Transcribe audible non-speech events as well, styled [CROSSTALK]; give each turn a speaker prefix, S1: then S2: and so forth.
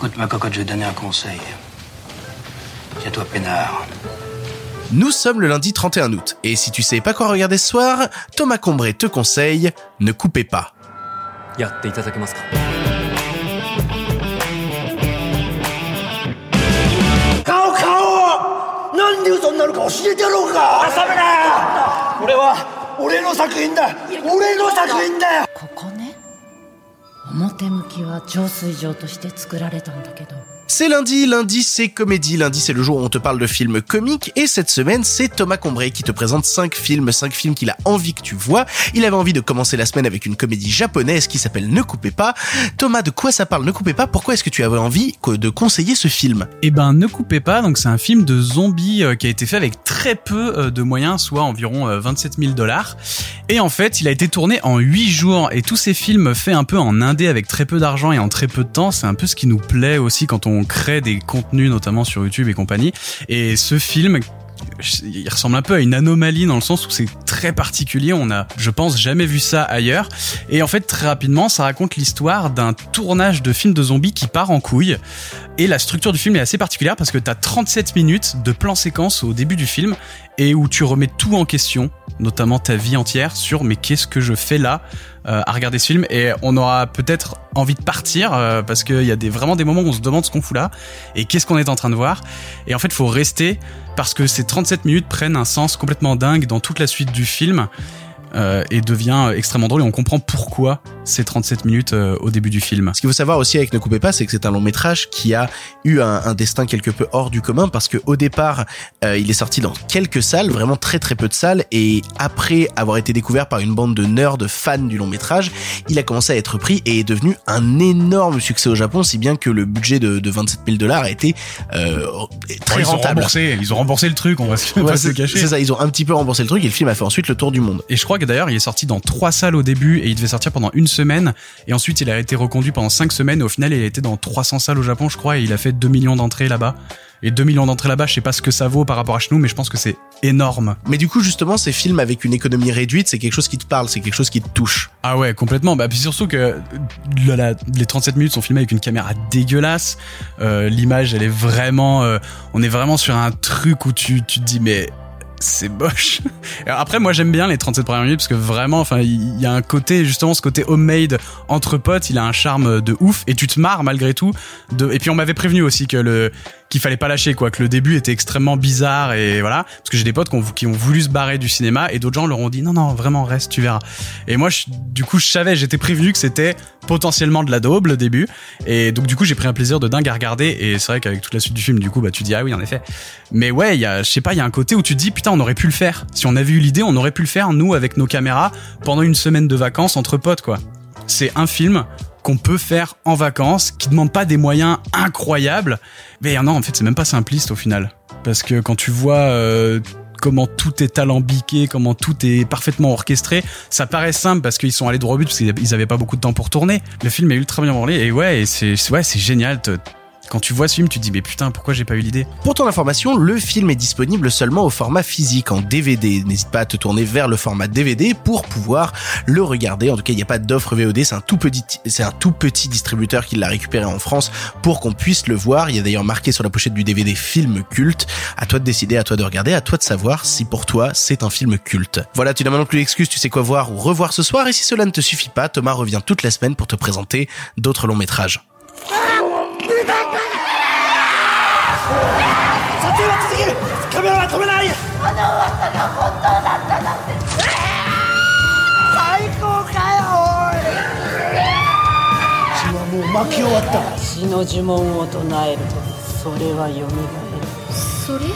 S1: Écoute, ma cocotte, je vais te donner un conseil. Tiens-toi peinard.
S2: Nous sommes le lundi 31 août, et si tu sais pas quoi regarder ce soir, Thomas Combré te conseille Ne coupez pas.
S3: 表向きは浄水場として作られたんだけど。
S2: C'est lundi, lundi c'est comédie, lundi c'est le jour où on te parle de films comiques et cette semaine c'est Thomas Combré qui te présente 5 films, 5 films qu'il a envie que tu vois. Il avait envie de commencer la semaine avec une comédie japonaise qui s'appelle Ne coupez pas. Thomas, de quoi ça parle Ne coupez pas? Pourquoi est-ce que tu avais envie de conseiller ce film?
S4: Eh ben, ne coupez pas. Donc, c'est un film de zombies euh, qui a été fait avec très peu euh, de moyens, soit environ euh, 27 000 dollars. Et en fait, il a été tourné en 8 jours. Et tous ces films faits un peu en indé avec très peu d'argent et en très peu de temps, c'est un peu ce qui nous plaît aussi quand on crée des contenus, notamment sur YouTube et compagnie. Et ce film, il ressemble un peu à une anomalie dans le sens où c'est très particulier. On a, je pense, jamais vu ça ailleurs. Et en fait, très rapidement, ça raconte l'histoire d'un tournage de film de zombies qui part en couille. Et la structure du film est assez particulière parce que t'as 37 minutes de plan séquence au début du film et où tu remets tout en question, notamment ta vie entière sur mais qu'est-ce que je fais là? Euh, à regarder ce film et on aura peut-être envie de partir euh, parce qu'il y a des, vraiment des moments où on se demande ce qu'on fout là et qu'est-ce qu'on est en train de voir. Et en fait faut rester parce que ces 37 minutes prennent un sens complètement dingue dans toute la suite du film euh, et devient extrêmement drôle et on comprend pourquoi ces 37 minutes euh, au début du film.
S2: Ce qu'il faut savoir aussi avec Ne coupez pas, c'est que c'est un long métrage qui a eu un, un, destin quelque peu hors du commun parce que au départ, euh, il est sorti dans quelques salles, vraiment très très peu de salles, et après avoir été découvert par une bande de nerds fans du long métrage, il a commencé à être pris et est devenu un énorme succès au Japon, si bien que le budget de, de 27 000 dollars a été très
S4: ils
S2: rentable.
S4: Ont remboursé, ils ont remboursé le truc, on va se, on va se
S2: c'est
S4: cacher.
S2: c'est ça, ils ont un petit peu remboursé le truc et le film a fait ensuite le tour du monde.
S4: Et je crois que d'ailleurs, il est sorti dans trois salles au début et il devait sortir pendant une semaine. Et ensuite, il a été reconduit pendant cinq semaines. Et au final, il a été dans 300 salles au Japon, je crois, et il a fait 2 millions d'entrées là-bas. Et 2 millions d'entrées là-bas, je sais pas ce que ça vaut par rapport à chez nous, mais je pense que c'est énorme.
S2: Mais du coup, justement, ces films avec une économie réduite, c'est quelque chose qui te parle, c'est quelque chose qui te touche.
S4: Ah ouais, complètement. Bah, puis surtout que la, la, les 37 minutes sont filmées avec une caméra dégueulasse. Euh, L'image, elle est vraiment, euh, on est vraiment sur un truc où tu, tu te dis, mais c'est moche. [LAUGHS] Après, moi, j'aime bien les 37 premières minutes parce que vraiment, enfin, il y a un côté, justement, ce côté homemade entre potes, il a un charme de ouf et tu te marres malgré tout. De... Et puis, on m'avait prévenu aussi que le, qu'il fallait pas lâcher quoi que le début était extrêmement bizarre et voilà. Parce que j'ai des potes qui ont, voulu se barrer du cinéma et d'autres gens leur ont dit non non vraiment reste tu verras. Et moi je, du coup je savais j'étais prévenu que c'était potentiellement de la daube le début. Et donc du coup j'ai pris un plaisir de dingue à regarder. Et c'est vrai qu'avec toute la suite du film du coup bah tu dis ah oui en effet. Mais ouais il y a je sais pas il y a un côté où tu te dis putain on aurait pu le faire. Si on avait eu l'idée on aurait pu le faire nous avec nos caméras pendant une semaine de vacances entre potes quoi. C'est un film qu'on peut faire en vacances, qui demande pas des moyens incroyables. Mais non, en fait, c'est même pas simpliste au final. Parce que quand tu vois euh, comment tout est alambiqué, comment tout est parfaitement orchestré, ça paraît simple parce qu'ils sont allés droit au but parce qu'ils avaient pas beaucoup de temps pour tourner. Le film est ultra bien branlé et ouais, c'est ouais, génial quand tu vois ce film, tu te dis mais putain pourquoi j'ai pas eu l'idée?
S2: Pour ton information, le film est disponible seulement au format physique en DVD. N'hésite pas à te tourner vers le format DVD pour pouvoir le regarder. En tout cas, il n'y a pas d'offre VOD, c'est un tout petit c'est un tout petit distributeur qui l'a récupéré en France pour qu'on puisse le voir. Il y a d'ailleurs marqué sur la pochette du DVD film culte. À toi de décider, à toi de regarder, à toi de savoir si pour toi c'est un film culte. Voilà, tu n'as maintenant plus l'excuse, tu sais quoi voir ou revoir ce soir et si cela ne te suffit pas, Thomas revient toute la semaine pour te présenter d'autres longs métrages.
S5: 撮影は続ける。カメラは止めない。
S6: あの噂が本当だったなんて。
S5: 最高かよおい。血はもう巻き終わった。
S3: 死の呪文を唱えるとそれは蘇る。
S6: それ？